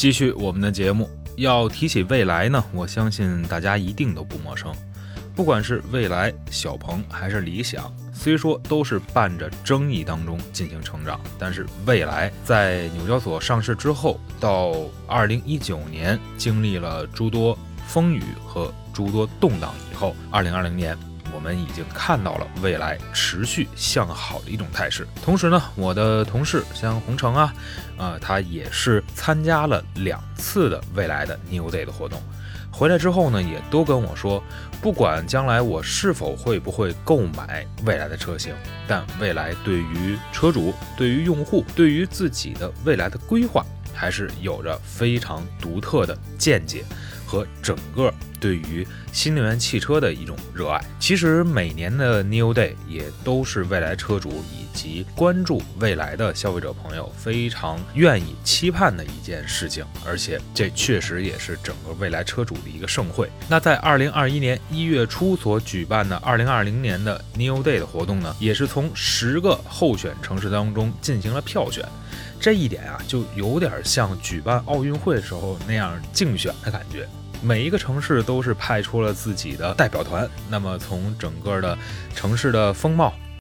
继续我们的节目，要提起蔚来呢，我相信大家一定都不陌生。不管是蔚来、小鹏还是理想，虽说都是伴着争议当中进行成长，但是蔚来在纽交所上市之后，到二零一九年经历了诸多风雨和诸多动荡以后，二零二零年。我们已经看到了未来持续向好的一种态势。同时呢，我的同事像洪城啊，呃，他也是参加了两次的未来的 New Day 的活动，回来之后呢，也都跟我说，不管将来我是否会不会购买未来的车型，但未来对于车主、对于用户、对于自己的未来的规划，还是有着非常独特的见解。和整个对于新能源汽车的一种热爱，其实每年的 New Day 也都是未来车主以及关注未来的消费者朋友非常愿意期盼的一件事情，而且这确实也是整个未来车主的一个盛会。那在二零二一年一月初所举办的二零二零年的 New Day 的活动呢，也是从十个候选城市当中进行了票选，这一点啊，就有点像举办奥运会时候那样竞选的感觉。每一个城市都是派出了自己的代表团，那么从整个的城市的风貌、